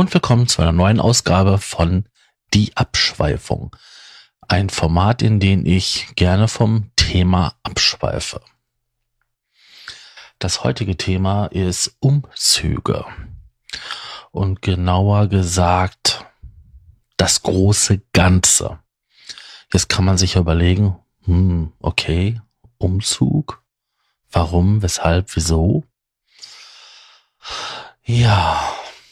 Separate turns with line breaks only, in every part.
Und willkommen zu einer neuen Ausgabe von Die Abschweifung. Ein Format, in dem ich gerne vom Thema abschweife. Das heutige Thema ist Umzüge. Und genauer gesagt, das große Ganze. Jetzt kann man sich überlegen, hm, okay, Umzug. Warum, weshalb, wieso? Ja,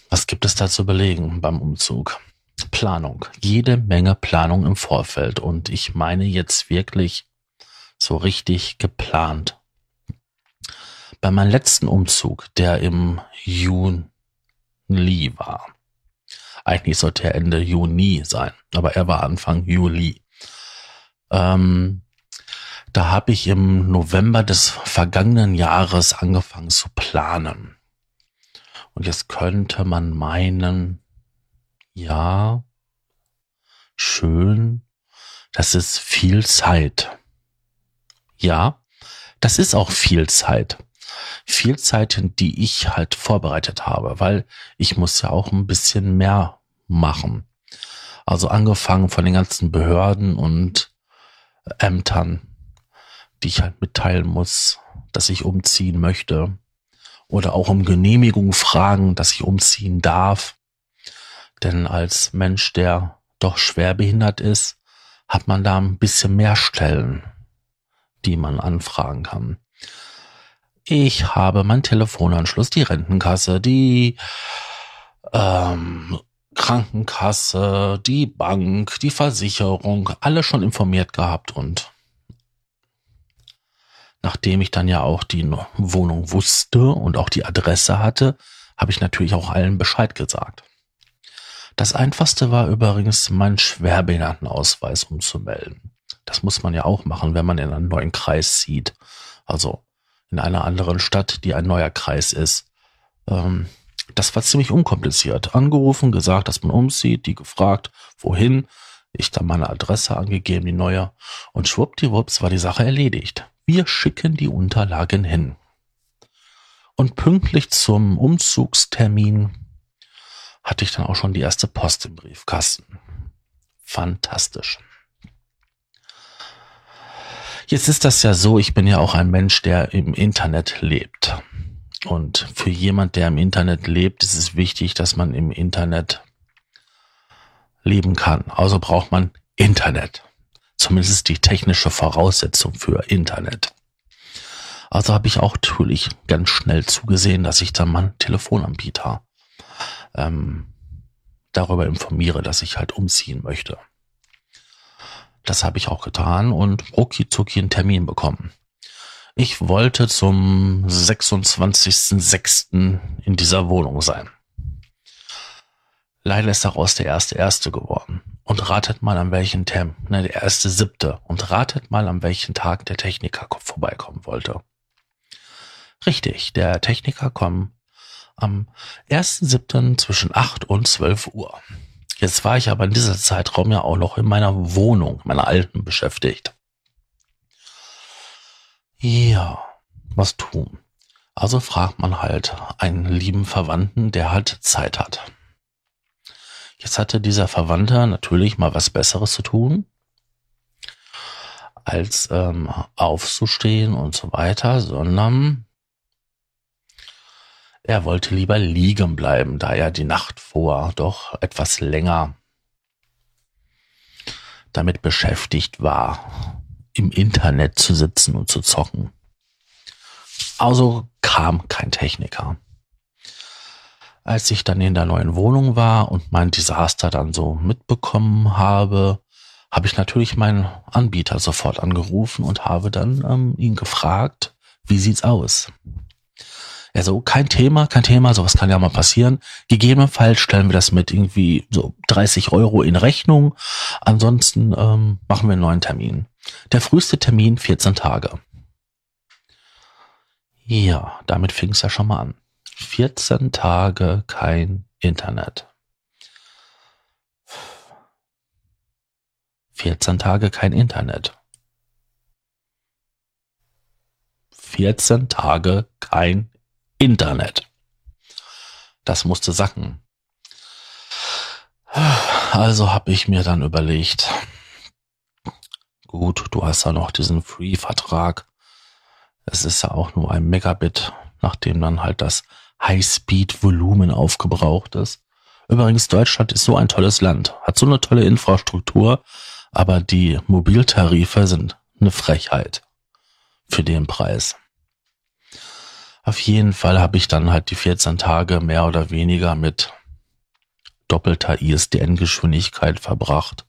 was gibt es da zu überlegen beim Umzug? Planung. Jede Menge Planung im Vorfeld. Und ich meine jetzt wirklich so richtig geplant. Bei meinem letzten Umzug, der im Juni war. Eigentlich sollte er Ende Juni sein, aber er war Anfang Juli. Ähm, da habe ich im November des vergangenen Jahres angefangen zu planen. Und jetzt könnte man meinen, ja, schön, das ist viel Zeit. Ja, das ist auch viel Zeit. Viel Zeit, die ich halt vorbereitet habe, weil ich muss ja auch ein bisschen mehr machen. Also angefangen von den ganzen Behörden und Ämtern, die ich halt mitteilen muss, dass ich umziehen möchte oder auch um Genehmigung fragen, dass ich umziehen darf. Denn als Mensch, der doch schwer behindert ist, hat man da ein bisschen mehr Stellen, die man anfragen kann. Ich habe mein Telefonanschluss, die Rentenkasse, die ähm, Krankenkasse, die Bank, die Versicherung, alle schon informiert gehabt und nachdem ich dann ja auch die Wohnung wusste und auch die Adresse hatte, habe ich natürlich auch allen Bescheid gesagt. Das einfachste war übrigens, meinen Schwerbehindertenausweis umzumelden. Das muss man ja auch machen, wenn man in einen neuen Kreis zieht. Also in einer anderen Stadt, die ein neuer Kreis ist. Ähm, das war ziemlich unkompliziert. Angerufen, gesagt, dass man umzieht, die gefragt, wohin. Ich dann meine Adresse angegeben, die neue. Und schwuppdiwupps war die Sache erledigt. Wir schicken die Unterlagen hin. Und pünktlich zum Umzugstermin hatte ich dann auch schon die erste Post im Briefkasten. Fantastisch. Jetzt ist das ja so, ich bin ja auch ein Mensch, der im Internet lebt. Und für jemand, der im Internet lebt, ist es wichtig, dass man im Internet leben kann. Also braucht man Internet. Zumindest die technische Voraussetzung für Internet. Also habe ich auch natürlich ganz schnell zugesehen, dass ich dann meinen Telefonanbieter ähm, darüber informiere, dass ich halt umziehen möchte. Das habe ich auch getan und rucki zucki einen Termin bekommen. Ich wollte zum 26.06. in dieser Wohnung sein. Leider ist daraus der erste erste geworden. Und ratet mal an welchen Term, ne, der erste siebte. Und ratet mal an welchen Tag der Techniker vorbeikommen wollte. Richtig, der Techniker kommt am ersten siebten zwischen acht und zwölf Uhr. Jetzt war ich aber in dieser Zeitraum ja auch noch in meiner Wohnung, meiner alten, beschäftigt. Ja, was tun? Also fragt man halt einen lieben Verwandten, der halt Zeit hat. Jetzt hatte dieser Verwandter natürlich mal was Besseres zu tun, als ähm, aufzustehen und so weiter, sondern er wollte lieber liegen bleiben, da er die Nacht vor doch etwas länger damit beschäftigt war, im Internet zu sitzen und zu zocken. Also kam kein Techniker als ich dann in der neuen Wohnung war und mein Desaster dann so mitbekommen habe, habe ich natürlich meinen Anbieter sofort angerufen und habe dann ähm, ihn gefragt, wie sieht's aus? Er so, kein Thema, kein Thema, sowas kann ja mal passieren. Gegebenenfalls stellen wir das mit irgendwie so 30 Euro in Rechnung. Ansonsten ähm, machen wir einen neuen Termin. Der früheste Termin 14 Tage. Ja, damit fing es ja schon mal an. 14 Tage kein Internet. 14 Tage kein Internet. 14 Tage kein Internet. Das musste sacken. also habe ich mir dann überlegt, gut, du hast ja noch diesen Free-Vertrag. Es ist ja auch nur ein Megabit, nachdem dann halt das High-Speed-Volumen aufgebraucht ist. Übrigens, Deutschland ist so ein tolles Land, hat so eine tolle Infrastruktur, aber die Mobiltarife sind eine Frechheit für den Preis. Auf jeden Fall habe ich dann halt die 14 Tage mehr oder weniger mit doppelter ISDN-Geschwindigkeit verbracht,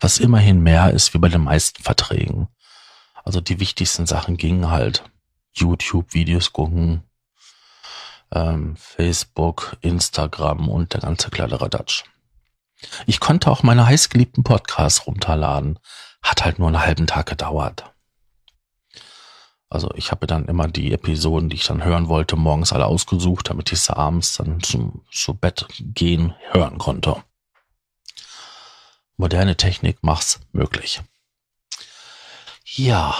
was immerhin mehr ist wie bei den meisten Verträgen. Also die wichtigsten Sachen gingen halt YouTube-Videos gucken, ähm, Facebook, Instagram und der ganze Kladderadatsch. Ich konnte auch meine heißgeliebten Podcasts runterladen. Hat halt nur einen halben Tag gedauert. Also ich habe dann immer die Episoden, die ich dann hören wollte, morgens alle ausgesucht, damit ich sie abends dann zum, zu Bett gehen hören konnte. Moderne Technik macht's möglich. Ja.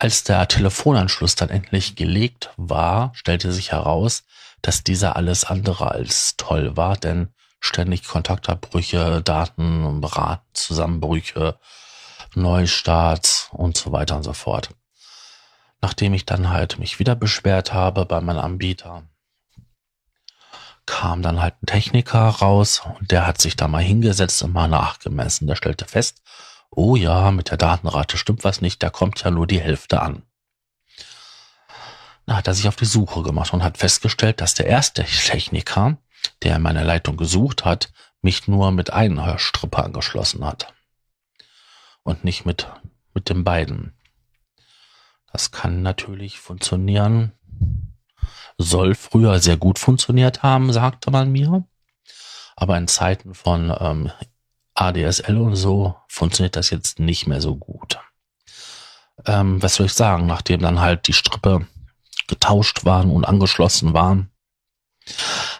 Als der Telefonanschluss dann endlich gelegt war, stellte sich heraus, dass dieser alles andere als toll war, denn ständig Kontaktabbrüche, Daten, Zusammenbrüche, Neustarts und so weiter und so fort. Nachdem ich dann halt mich wieder beschwert habe bei meinem Anbieter, kam dann halt ein Techniker raus und der hat sich da mal hingesetzt und mal nachgemessen. Der stellte fest, oh ja, mit der Datenrate stimmt was nicht, da kommt ja nur die Hälfte an. Da hat er sich auf die Suche gemacht und hat festgestellt, dass der erste Techniker, der meine Leitung gesucht hat, mich nur mit einem Hörstripper angeschlossen hat und nicht mit, mit den beiden. Das kann natürlich funktionieren. Soll früher sehr gut funktioniert haben, sagte man mir. Aber in Zeiten von ähm, ADSL und so funktioniert das jetzt nicht mehr so gut. Ähm, was soll ich sagen, nachdem dann halt die Strippe getauscht waren und angeschlossen waren,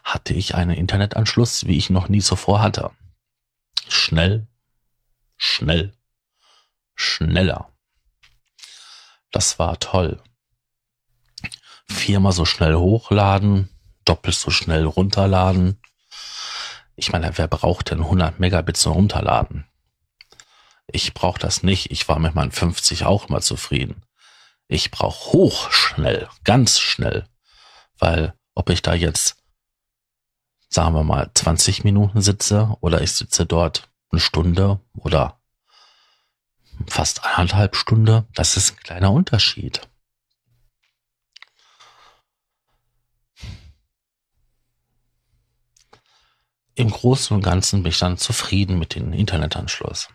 hatte ich einen Internetanschluss, wie ich noch nie zuvor hatte. Schnell, schnell, schneller. Das war toll. Viermal so schnell hochladen, doppelt so schnell runterladen. Ich meine, wer braucht denn 100 Megabit zum Runterladen? Ich brauche das nicht. Ich war mit meinen 50 auch mal zufrieden. Ich brauche hochschnell, ganz schnell, weil ob ich da jetzt, sagen wir mal, 20 Minuten sitze oder ich sitze dort eine Stunde oder fast anderthalb Stunde. Das ist ein kleiner Unterschied. Im Großen und Ganzen bin ich dann zufrieden mit dem Internetanschluss.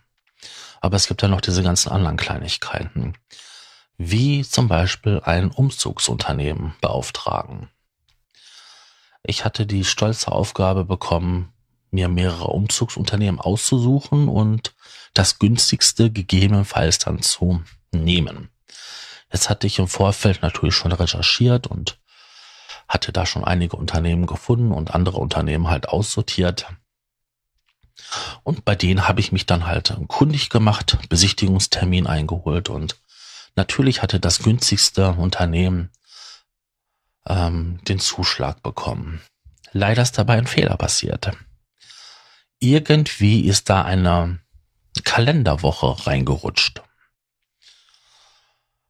Aber es gibt ja noch diese ganzen anderen Kleinigkeiten. Wie zum Beispiel ein Umzugsunternehmen beauftragen. Ich hatte die stolze Aufgabe bekommen, mir mehrere Umzugsunternehmen auszusuchen und das günstigste gegebenenfalls dann zu nehmen. Jetzt hatte ich im Vorfeld natürlich schon recherchiert und hatte da schon einige Unternehmen gefunden und andere Unternehmen halt aussortiert. Und bei denen habe ich mich dann halt kundig gemacht, Besichtigungstermin eingeholt und natürlich hatte das günstigste Unternehmen ähm, den Zuschlag bekommen. Leider ist dabei ein Fehler passiert. Irgendwie ist da eine Kalenderwoche reingerutscht.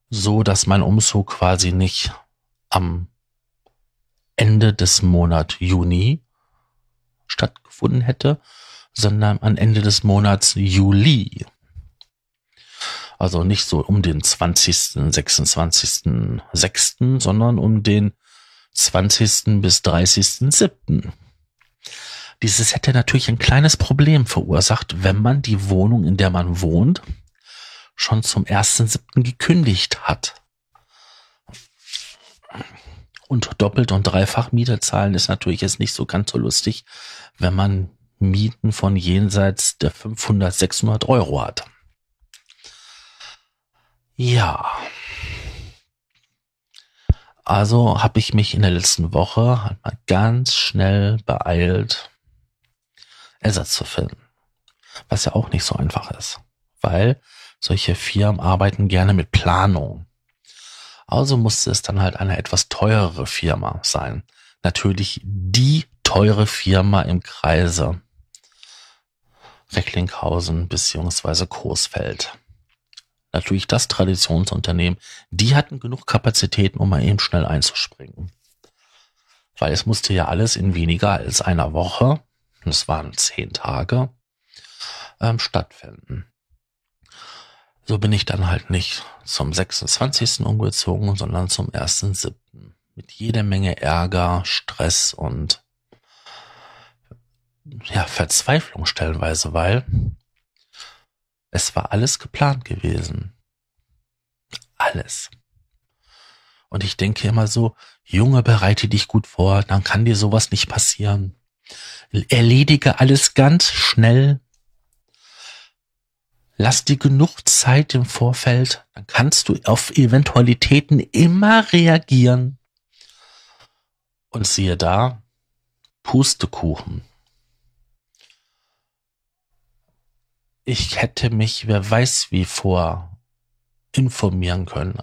So dass mein Umzug quasi nicht am Ende des Monats Juni stattgefunden hätte, sondern am Ende des Monats Juli. Also nicht so um den 20., 26., 6., sondern um den 20. bis 30.7. Dieses hätte natürlich ein kleines Problem verursacht, wenn man die Wohnung, in der man wohnt, schon zum 1.7. gekündigt hat. Und doppelt und dreifach Miete zahlen ist natürlich jetzt nicht so ganz so lustig, wenn man Mieten von jenseits der 500, 600 Euro hat. Ja. Also habe ich mich in der letzten Woche halt mal ganz schnell beeilt Ersatz zu finden. Was ja auch nicht so einfach ist, weil solche Firmen arbeiten gerne mit Planung. Also musste es dann halt eine etwas teurere Firma sein. Natürlich die teure Firma im Kreise Recklinghausen beziehungsweise Coesfeld. Natürlich das Traditionsunternehmen, die hatten genug Kapazitäten, um mal eben schnell einzuspringen. Weil es musste ja alles in weniger als einer Woche, es waren zehn Tage, ähm, stattfinden. So bin ich dann halt nicht zum 26. umgezogen, sondern zum 1.7. Mit jeder Menge Ärger, Stress und ja, Verzweiflung stellenweise, weil es war alles geplant gewesen. Alles. Und ich denke immer so, Junge, bereite dich gut vor, dann kann dir sowas nicht passieren. Erledige alles ganz schnell. Lass dir genug Zeit im Vorfeld, dann kannst du auf Eventualitäten immer reagieren. Und siehe da, Pustekuchen. ich hätte mich, wer weiß wie vor, informieren können,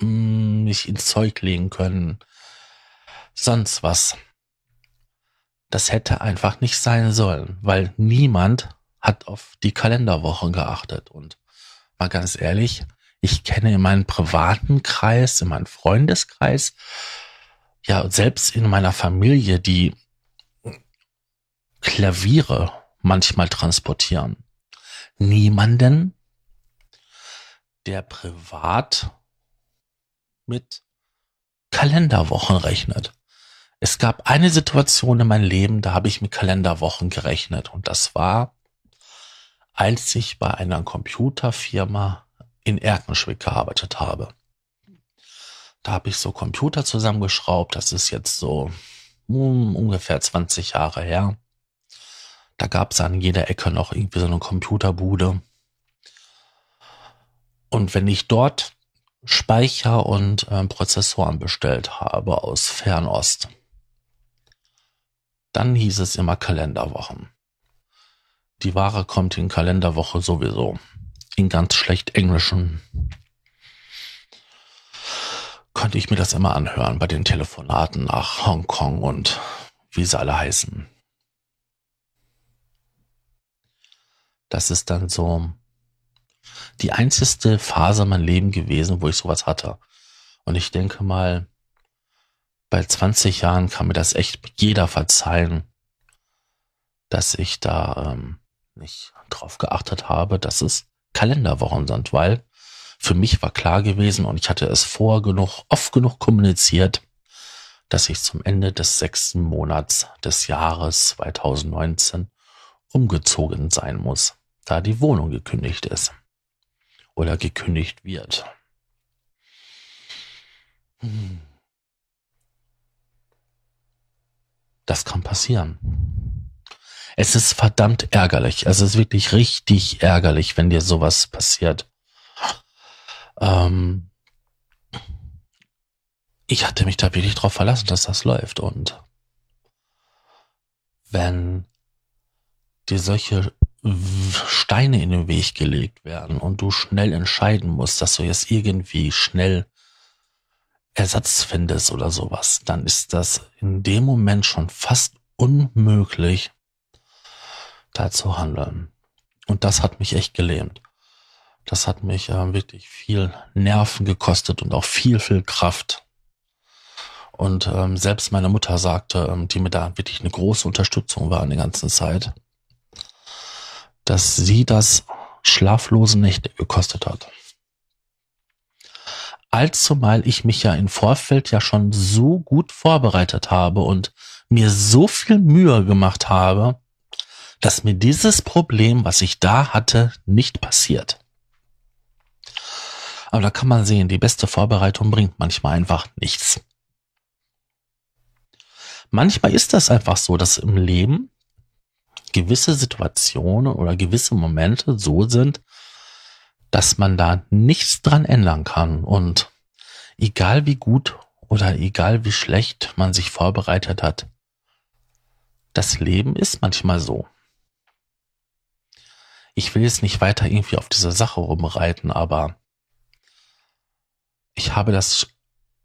mm, mich ins Zeug legen können, sonst was. Das hätte einfach nicht sein sollen, weil niemand hat auf die Kalenderwochen geachtet. Und mal ganz ehrlich, ich kenne in meinem privaten Kreis, in meinem Freundeskreis, ja, selbst in meiner Familie, die Klaviere manchmal transportieren niemanden, der privat mit Kalenderwochen rechnet. Es gab eine Situation in meinem Leben, da habe ich mit Kalenderwochen gerechnet und das war, als ich bei einer Computerfirma in Erkenschwick gearbeitet habe. Da habe ich so Computer zusammengeschraubt, das ist jetzt so um, ungefähr 20 Jahre her. Da gab es an jeder Ecke noch irgendwie so eine Computerbude. Und wenn ich dort Speicher und äh, Prozessoren bestellt habe aus Fernost, dann hieß es immer Kalenderwochen. Die Ware kommt in Kalenderwoche sowieso. In ganz schlecht englischen. Konnte ich mir das immer anhören bei den Telefonaten nach Hongkong und wie sie alle heißen. Das ist dann so die einzigste Phase in meinem Leben gewesen, wo ich sowas hatte. Und ich denke mal, bei 20 Jahren kann mir das echt jeder verzeihen, dass ich da ähm, nicht drauf geachtet habe, dass es Kalenderwochen sind, weil für mich war klar gewesen und ich hatte es vor genug, oft genug kommuniziert, dass ich zum Ende des sechsten Monats des Jahres 2019 umgezogen sein muss, da die Wohnung gekündigt ist oder gekündigt wird. Hm. Das kann passieren. Es ist verdammt ärgerlich. Es ist wirklich richtig ärgerlich, wenn dir sowas passiert. Ähm ich hatte mich da wirklich drauf verlassen, dass das läuft. Und wenn dir solche Steine in den Weg gelegt werden und du schnell entscheiden musst, dass du jetzt irgendwie schnell Ersatz findest oder sowas, dann ist das in dem Moment schon fast unmöglich, da zu handeln. Und das hat mich echt gelähmt. Das hat mich äh, wirklich viel Nerven gekostet und auch viel, viel Kraft. Und ähm, selbst meine Mutter sagte, ähm, die mir da wirklich eine große Unterstützung war in der ganzen Zeit, dass sie das schlaflose Nächte gekostet hat. Allzumal ich mich ja im Vorfeld ja schon so gut vorbereitet habe und mir so viel Mühe gemacht habe, dass mir dieses Problem, was ich da hatte, nicht passiert. Aber da kann man sehen, die beste Vorbereitung bringt manchmal einfach nichts. Manchmal ist das einfach so, dass im Leben gewisse Situationen oder gewisse Momente so sind, dass man da nichts dran ändern kann. Und egal wie gut oder egal wie schlecht man sich vorbereitet hat, das Leben ist manchmal so. Ich will jetzt nicht weiter irgendwie auf diese Sache rumreiten, aber ich habe das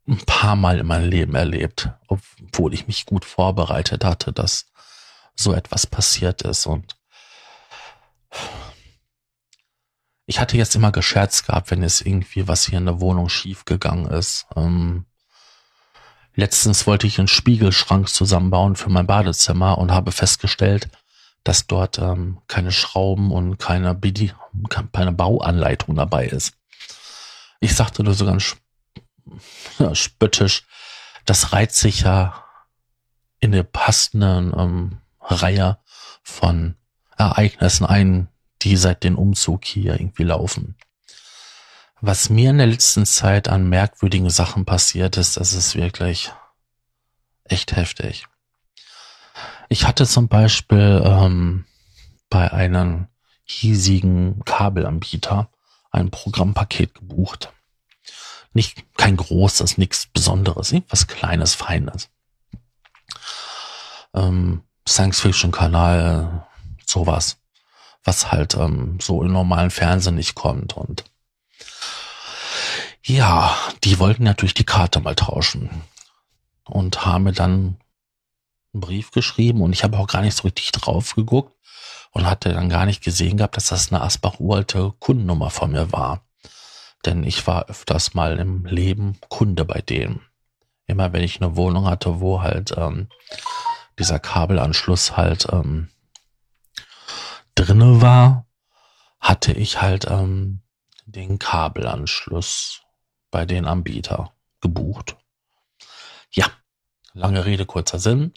ein paar Mal in meinem Leben erlebt, obwohl ich mich gut vorbereitet hatte, dass so etwas passiert ist und ich hatte jetzt immer gescherzt gehabt, wenn es irgendwie was hier in der Wohnung schief gegangen ist. Ähm, letztens wollte ich einen Spiegelschrank zusammenbauen für mein Badezimmer und habe festgestellt, dass dort ähm, keine Schrauben und keine, Bedi keine Bauanleitung dabei ist. Ich sagte nur so ganz ja, spöttisch, das reiht sich ja in der passenden ähm, Reihe von Ereignissen ein, die seit dem Umzug hier irgendwie laufen. Was mir in der letzten Zeit an merkwürdigen Sachen passiert ist, das ist wirklich echt heftig. Ich hatte zum Beispiel ähm, bei einem hiesigen Kabelanbieter ein Programmpaket gebucht. Nicht kein großes, nichts Besonderes, irgendwas Kleines, Feines. Ähm, Science-Fiction-Kanal, sowas was halt ähm, so im normalen Fernsehen nicht kommt. Und ja, die wollten natürlich die Karte mal tauschen und haben mir dann einen Brief geschrieben und ich habe auch gar nicht so richtig drauf geguckt und hatte dann gar nicht gesehen gehabt, dass das eine Asbach-uralte Kundennummer von mir war. Denn ich war öfters mal im Leben Kunde bei denen. Immer wenn ich eine Wohnung hatte, wo halt ähm, dieser Kabelanschluss halt ähm, drinne war, hatte ich halt ähm, den Kabelanschluss bei den Anbieter gebucht. Ja, lange Rede, kurzer Sinn.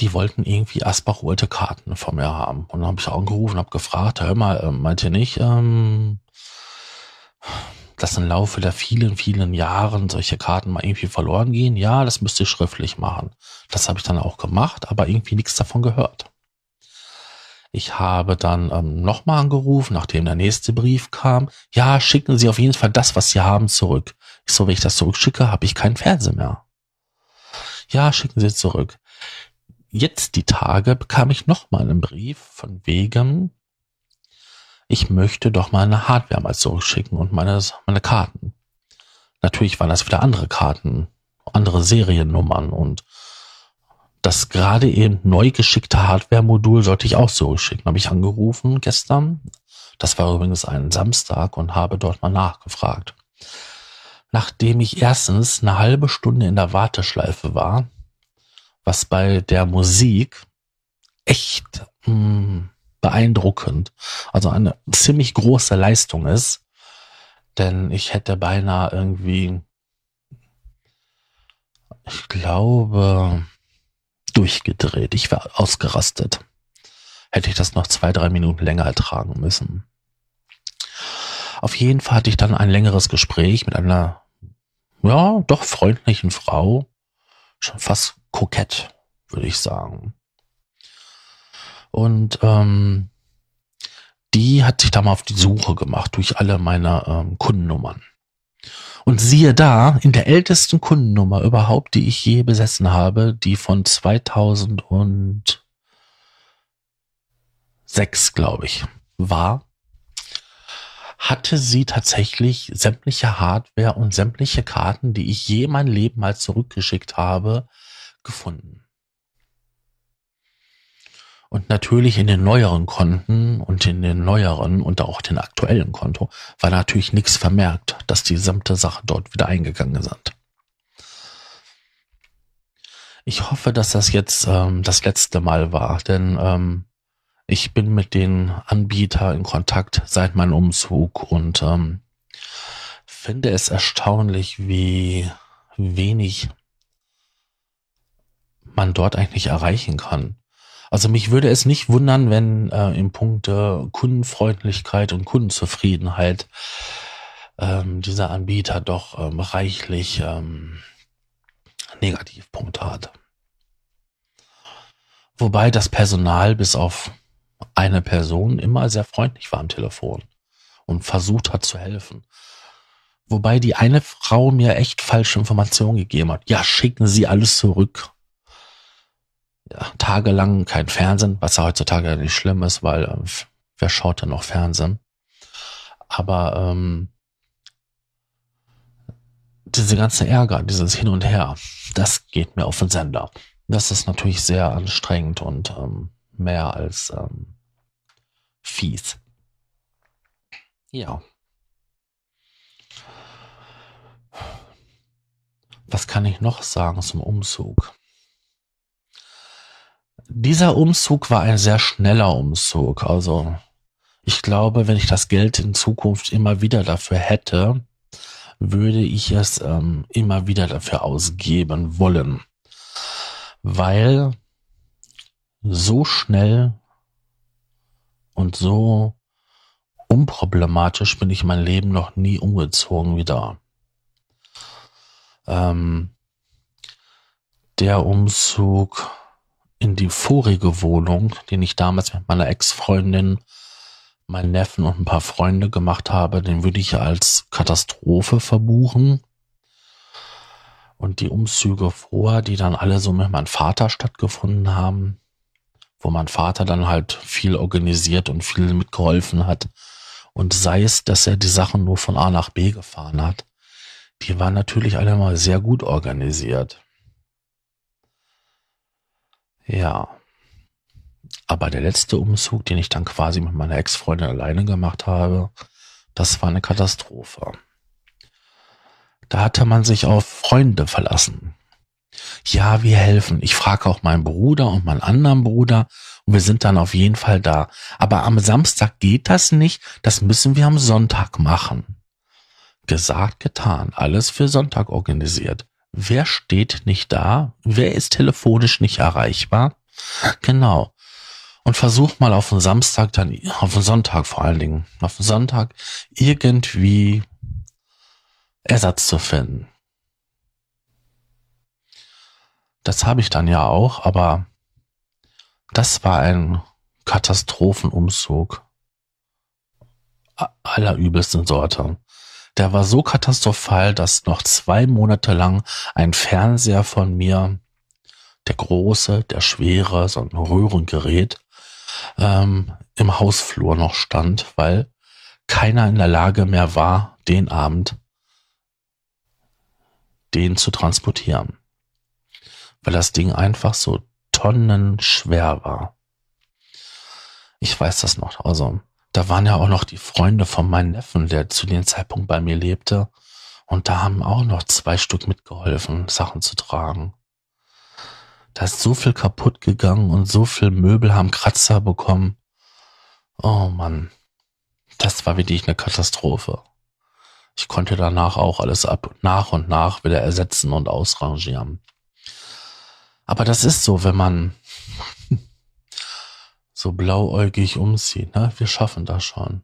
Die wollten irgendwie Asbach holte Karten von mir haben. Und dann habe ich angerufen, habe gefragt, hör mal, äh, meint ihr nicht, ähm, dass im Laufe der vielen, vielen Jahren solche Karten mal irgendwie verloren gehen? Ja, das müsst ihr schriftlich machen. Das habe ich dann auch gemacht, aber irgendwie nichts davon gehört. Ich habe dann ähm, nochmal angerufen, nachdem der nächste Brief kam. Ja, schicken Sie auf jeden Fall das, was Sie haben, zurück. Ich so, wenn ich das zurückschicke, habe ich keinen Fernseher mehr. Ja, schicken Sie zurück. Jetzt die Tage bekam ich nochmal einen Brief von wegen, ich möchte doch mal eine Hardware mal zurückschicken und meine, meine Karten. Natürlich waren das wieder andere Karten, andere Seriennummern und das gerade eben neu geschickte Hardware-Modul sollte ich auch so schicken. Habe ich angerufen gestern. Das war übrigens ein Samstag und habe dort mal nachgefragt. Nachdem ich erstens eine halbe Stunde in der Warteschleife war, was bei der Musik echt mh, hm, beeindruckend, also eine ziemlich große Leistung ist, denn ich hätte beinahe irgendwie, ich glaube, durchgedreht. Ich war ausgerastet. Hätte ich das noch zwei, drei Minuten länger ertragen müssen. Auf jeden Fall hatte ich dann ein längeres Gespräch mit einer, ja, doch freundlichen Frau. Schon fast kokett, würde ich sagen. Und ähm, die hat sich da mal auf die Suche gemacht durch alle meine ähm, Kundennummern. Und siehe da, in der ältesten Kundennummer überhaupt, die ich je besessen habe, die von 2006, glaube ich, war, hatte sie tatsächlich sämtliche Hardware und sämtliche Karten, die ich je mein Leben mal zurückgeschickt habe, gefunden. Und natürlich in den neueren Konten und in den neueren und auch den aktuellen Konto war natürlich nichts vermerkt, dass die gesamte Sache dort wieder eingegangen sind. Ich hoffe, dass das jetzt ähm, das letzte Mal war, denn ähm, ich bin mit den Anbieter in Kontakt seit meinem Umzug und ähm, finde es erstaunlich, wie wenig man dort eigentlich erreichen kann. Also mich würde es nicht wundern, wenn äh, im Punkt äh, Kundenfreundlichkeit und Kundenzufriedenheit ähm, dieser Anbieter doch ähm, reichlich ähm, Negativpunkte hat. Wobei das Personal bis auf eine Person immer sehr freundlich war am Telefon und versucht hat zu helfen. Wobei die eine Frau mir echt falsche Informationen gegeben hat. Ja, schicken Sie alles zurück ja, tagelang kein Fernsehen, was ja heutzutage nicht schlimm ist, weil äh, wer schaut denn noch Fernsehen? Aber ähm, diese ganze Ärger, dieses Hin und Her, das geht mir auf den Sender. Das ist natürlich sehr anstrengend und ähm, mehr als ähm, fies. Ja. Was kann ich noch sagen zum Umzug? Dieser Umzug war ein sehr schneller Umzug. Also ich glaube, wenn ich das Geld in Zukunft immer wieder dafür hätte, würde ich es ähm, immer wieder dafür ausgeben wollen. Weil so schnell und so unproblematisch bin ich mein Leben noch nie umgezogen wie da. Ähm, der Umzug in die vorige Wohnung, den ich damals mit meiner Ex-Freundin, meinen Neffen und ein paar Freunde gemacht habe, den würde ich als Katastrophe verbuchen. Und die Umzüge vor, die dann alle so mit meinem Vater stattgefunden haben, wo mein Vater dann halt viel organisiert und viel mitgeholfen hat. Und sei es, dass er die Sachen nur von A nach B gefahren hat, die waren natürlich alle mal sehr gut organisiert. Ja. Aber der letzte Umzug, den ich dann quasi mit meiner Ex-Freundin alleine gemacht habe, das war eine Katastrophe. Da hatte man sich auf Freunde verlassen. Ja, wir helfen. Ich frage auch meinen Bruder und meinen anderen Bruder und wir sind dann auf jeden Fall da. Aber am Samstag geht das nicht. Das müssen wir am Sonntag machen. Gesagt, getan. Alles für Sonntag organisiert. Wer steht nicht da? Wer ist telefonisch nicht erreichbar? Genau. Und versuch mal auf den Samstag dann, auf den Sonntag vor allen Dingen, auf den Sonntag irgendwie Ersatz zu finden. Das habe ich dann ja auch, aber das war ein Katastrophenumzug aller übelsten Sorte der war so katastrophal, dass noch zwei Monate lang ein Fernseher von mir, der große, der schwere, so ein Röhrengerät, ähm, im Hausflur noch stand, weil keiner in der Lage mehr war, den Abend den zu transportieren. Weil das Ding einfach so tonnenschwer war. Ich weiß das noch. Also da waren ja auch noch die Freunde von meinem Neffen, der zu dem Zeitpunkt bei mir lebte. Und da haben auch noch zwei Stück mitgeholfen, Sachen zu tragen. Da ist so viel kaputt gegangen und so viel Möbel haben Kratzer bekommen. Oh Mann, das war wirklich eine Katastrophe. Ich konnte danach auch alles ab nach und nach wieder ersetzen und ausrangieren. Aber das ist so, wenn man so blauäugig umziehen. Ne? Wir schaffen das schon.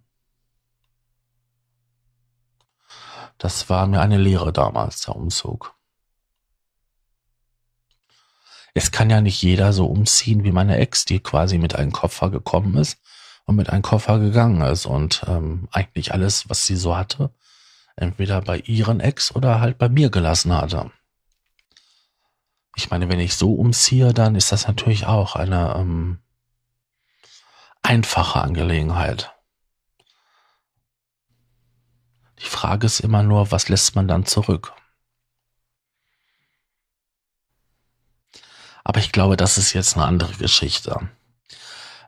Das war mir eine Lehre damals, der Umzug. Es kann ja nicht jeder so umziehen wie meine Ex, die quasi mit einem Koffer gekommen ist und mit einem Koffer gegangen ist und ähm, eigentlich alles, was sie so hatte, entweder bei ihren Ex oder halt bei mir gelassen hatte. Ich meine, wenn ich so umziehe, dann ist das natürlich auch eine ähm, einfache Angelegenheit. Die Frage ist immer nur, was lässt man dann zurück? Aber ich glaube, das ist jetzt eine andere Geschichte.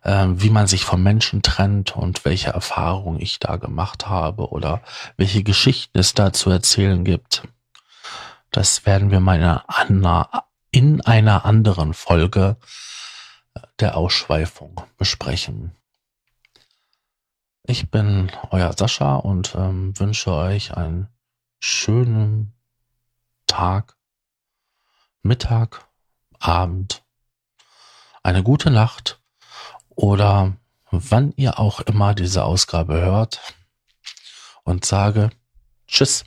Ähm, wie man sich von Menschen trennt und welche Erfahrungen ich da gemacht habe oder welche Geschichten es da zu erzählen gibt. Das werden wir mal in einer anderen Folge der Ausschweifung besprechen. Ich bin euer Sascha und ähm, wünsche euch einen schönen Tag, Mittag, Abend, eine gute Nacht oder wann ihr auch immer diese Ausgabe hört und sage Tschüss.